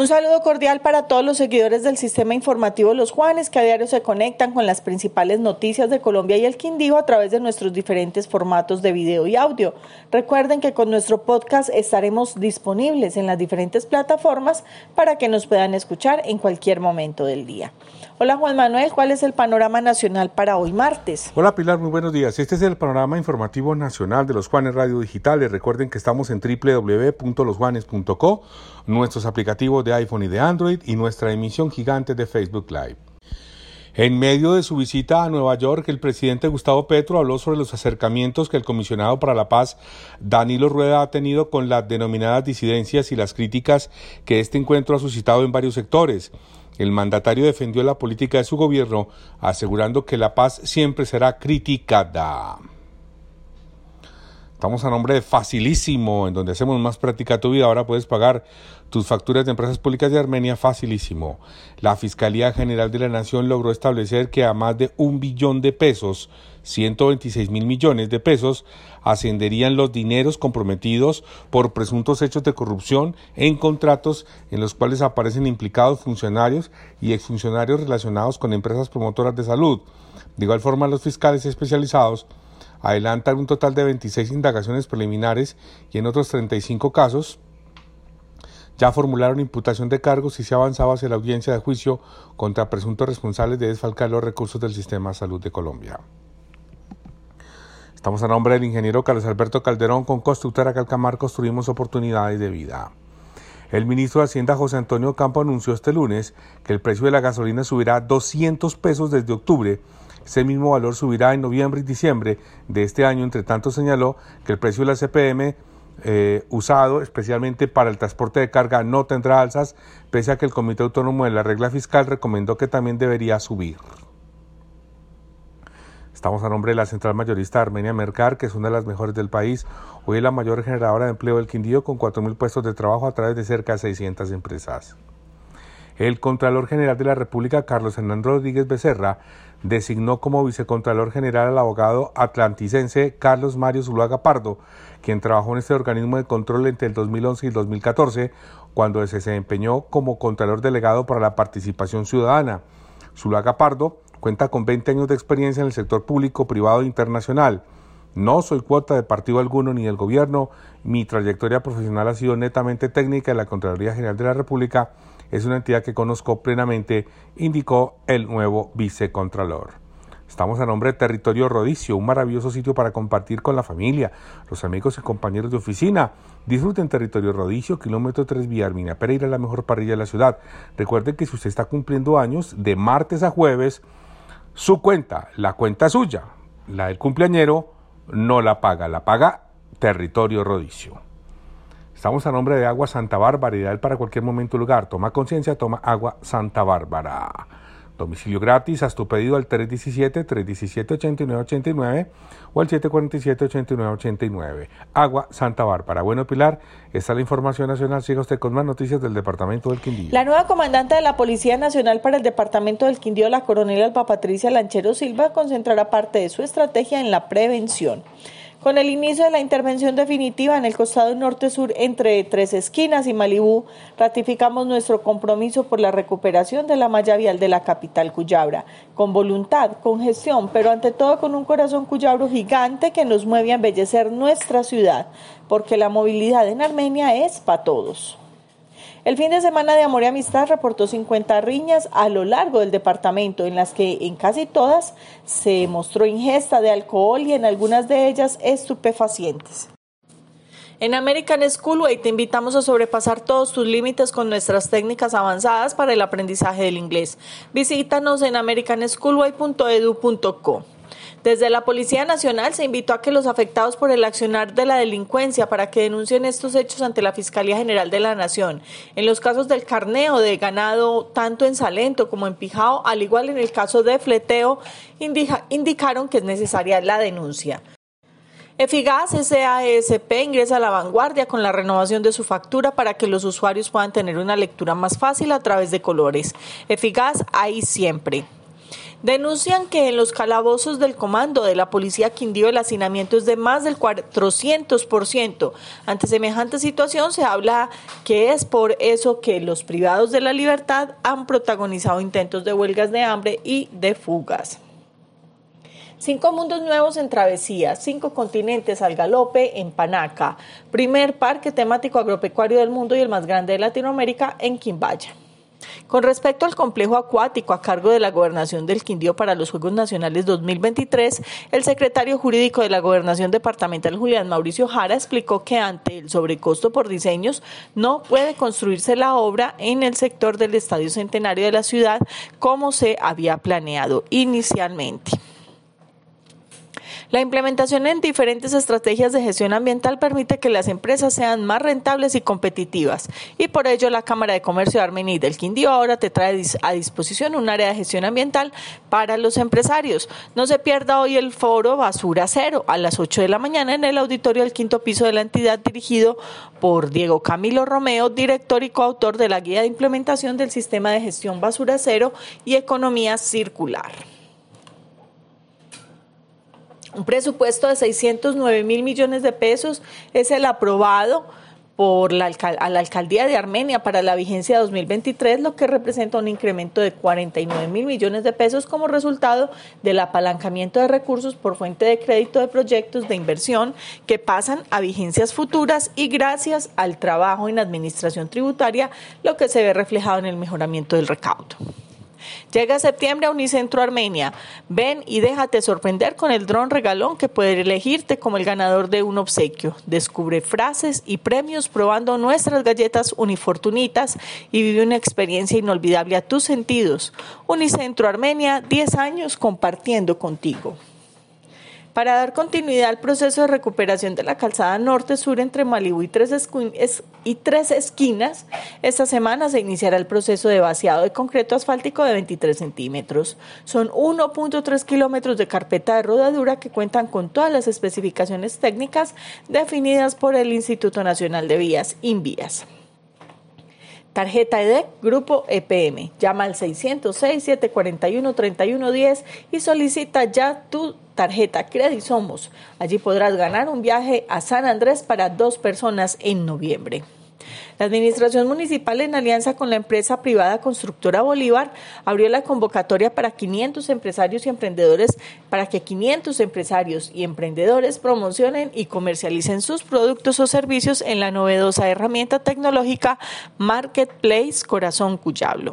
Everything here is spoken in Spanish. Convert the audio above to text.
Un saludo cordial para todos los seguidores del sistema informativo Los Juanes que a diario se conectan con las principales noticias de Colombia y el Quindío a través de nuestros diferentes formatos de video y audio. Recuerden que con nuestro podcast estaremos disponibles en las diferentes plataformas para que nos puedan escuchar en cualquier momento del día. Hola Juan Manuel, ¿cuál es el panorama nacional para hoy martes? Hola Pilar, muy buenos días. Este es el panorama informativo nacional de los Juanes Radio Digitales. Recuerden que estamos en www.losjuanes.co, nuestros aplicativos de iPhone y de Android y nuestra emisión gigante de Facebook Live. En medio de su visita a Nueva York, el presidente Gustavo Petro habló sobre los acercamientos que el comisionado para la paz, Danilo Rueda, ha tenido con las denominadas disidencias y las críticas que este encuentro ha suscitado en varios sectores. El mandatario defendió la política de su gobierno, asegurando que la paz siempre será criticada. Estamos a nombre de Facilísimo, en donde hacemos más práctica tu vida. Ahora puedes pagar tus facturas de empresas públicas de Armenia facilísimo. La Fiscalía General de la Nación logró establecer que a más de un billón de pesos, 126 mil millones de pesos, ascenderían los dineros comprometidos por presuntos hechos de corrupción en contratos en los cuales aparecen implicados funcionarios y exfuncionarios relacionados con empresas promotoras de salud. De igual forma, los fiscales especializados adelantan un total de 26 indagaciones preliminares y en otros 35 casos ya formularon imputación de cargos y se ha avanzado hacia la audiencia de juicio contra presuntos responsables de desfalcar los recursos del sistema de salud de Colombia. Estamos a nombre del ingeniero Carlos Alberto Calderón con Constructora Calcamar construimos oportunidades de vida. El ministro de Hacienda José Antonio Campo anunció este lunes que el precio de la gasolina subirá 200 pesos desde octubre ese mismo valor subirá en noviembre y diciembre de este año. Entre tanto, señaló que el precio de la CPM eh, usado especialmente para el transporte de carga no tendrá alzas, pese a que el Comité Autónomo de la Regla Fiscal recomendó que también debería subir. Estamos a nombre de la central mayorista Armenia Mercar, que es una de las mejores del país. Hoy es la mayor generadora de empleo del Quindío, con 4.000 puestos de trabajo a través de cerca de 600 empresas. El Contralor General de la República, Carlos Hernán Rodríguez Becerra, designó como vicecontralor general al abogado atlanticense Carlos Mario Zuluaga Pardo, quien trabajó en este organismo de control entre el 2011 y el 2014, cuando se desempeñó como contralor delegado para la participación ciudadana. Zuluaga Pardo cuenta con 20 años de experiencia en el sector público, privado e internacional. No soy cuota de partido alguno ni del gobierno. Mi trayectoria profesional ha sido netamente técnica en la Contraloría General de la República es una entidad que conozco plenamente, indicó el nuevo vicecontralor. Estamos a nombre de Territorio Rodicio, un maravilloso sitio para compartir con la familia, los amigos y compañeros de oficina. Disfruten Territorio Rodicio, kilómetro 3 vía Arminia Pereira, la mejor parrilla de la ciudad. Recuerden que si usted está cumpliendo años, de martes a jueves, su cuenta, la cuenta suya, la del cumpleañero, no la paga, la paga Territorio Rodicio. Estamos a nombre de Agua Santa Bárbara, ideal para cualquier momento o lugar. Toma conciencia, toma Agua Santa Bárbara. Domicilio gratis, haz tu pedido al 317-317-8989 o al 747-8989. Agua Santa Bárbara. Bueno, Pilar, esta es la información nacional. Siga usted con más noticias del Departamento del Quindío. La nueva comandante de la Policía Nacional para el Departamento del Quindío, la coronel Alba Patricia Lanchero Silva, concentrará parte de su estrategia en la prevención. Con el inicio de la intervención definitiva en el costado norte-sur entre Tres Esquinas y Malibú, ratificamos nuestro compromiso por la recuperación de la malla vial de la capital Cuyabra, con voluntad, con gestión, pero ante todo con un corazón cuyabro gigante que nos mueve a embellecer nuestra ciudad, porque la movilidad en Armenia es para todos. El fin de semana de Amor y Amistad reportó 50 riñas a lo largo del departamento, en las que en casi todas se mostró ingesta de alcohol y en algunas de ellas estupefacientes. En American Schoolway te invitamos a sobrepasar todos tus límites con nuestras técnicas avanzadas para el aprendizaje del inglés. Visítanos en americanschoolway.edu.co. Desde la Policía Nacional se invitó a que los afectados por el accionar de la delincuencia para que denuncien estos hechos ante la Fiscalía General de la Nación. En los casos del carneo de ganado, tanto en Salento como en Pijao, al igual en el caso de fleteo, indicaron que es necesaria la denuncia. Efigas SASP ingresa a la vanguardia con la renovación de su factura para que los usuarios puedan tener una lectura más fácil a través de colores. Efigas ahí siempre. Denuncian que en los calabozos del comando de la policía Quindío el hacinamiento es de más del 400%. Ante semejante situación se habla que es por eso que los privados de la libertad han protagonizado intentos de huelgas de hambre y de fugas. Cinco mundos nuevos en travesía, cinco continentes al galope en Panaca, primer parque temático agropecuario del mundo y el más grande de Latinoamérica en Quimbaya. Con respecto al complejo acuático a cargo de la Gobernación del Quindío para los Juegos Nacionales 2023, el secretario jurídico de la Gobernación Departamental Julián Mauricio Jara explicó que ante el sobrecosto por diseños no puede construirse la obra en el sector del Estadio Centenario de la ciudad como se había planeado inicialmente. La implementación en diferentes estrategias de gestión ambiental permite que las empresas sean más rentables y competitivas y por ello la Cámara de Comercio de Armenia y del Quindío ahora te trae a disposición un área de gestión ambiental para los empresarios. No se pierda hoy el foro Basura Cero a las 8 de la mañana en el auditorio del quinto piso de la entidad dirigido por Diego Camilo Romeo, director y coautor de la guía de implementación del sistema de gestión Basura Cero y economía circular. Un presupuesto de 609 mil millones de pesos es el aprobado por la, a la alcaldía de Armenia para la vigencia de 2023, lo que representa un incremento de 49 mil millones de pesos como resultado del apalancamiento de recursos por fuente de crédito de proyectos de inversión que pasan a vigencias futuras y gracias al trabajo en administración tributaria, lo que se ve reflejado en el mejoramiento del recaudo. Llega septiembre a Unicentro Armenia. Ven y déjate sorprender con el dron regalón que puede elegirte como el ganador de un obsequio. Descubre frases y premios probando nuestras galletas unifortunitas y vive una experiencia inolvidable a tus sentidos. Unicentro Armenia, 10 años compartiendo contigo. Para dar continuidad al proceso de recuperación de la calzada norte-sur entre Malibú y tres, y tres esquinas, esta semana se iniciará el proceso de vaciado de concreto asfáltico de 23 centímetros. Son 1.3 kilómetros de carpeta de rodadura que cuentan con todas las especificaciones técnicas definidas por el Instituto Nacional de Vías, INVIAS. Tarjeta EDEC, Grupo EPM. Llama al 606-741-3110 y solicita ya tu tarjeta Credit Somos. Allí podrás ganar un viaje a San Andrés para dos personas en noviembre. La Administración Municipal, en alianza con la empresa privada constructora Bolívar, abrió la convocatoria para 500 empresarios y emprendedores para que 500 empresarios y emprendedores promocionen y comercialicen sus productos o servicios en la novedosa herramienta tecnológica Marketplace Corazón Cuyablo.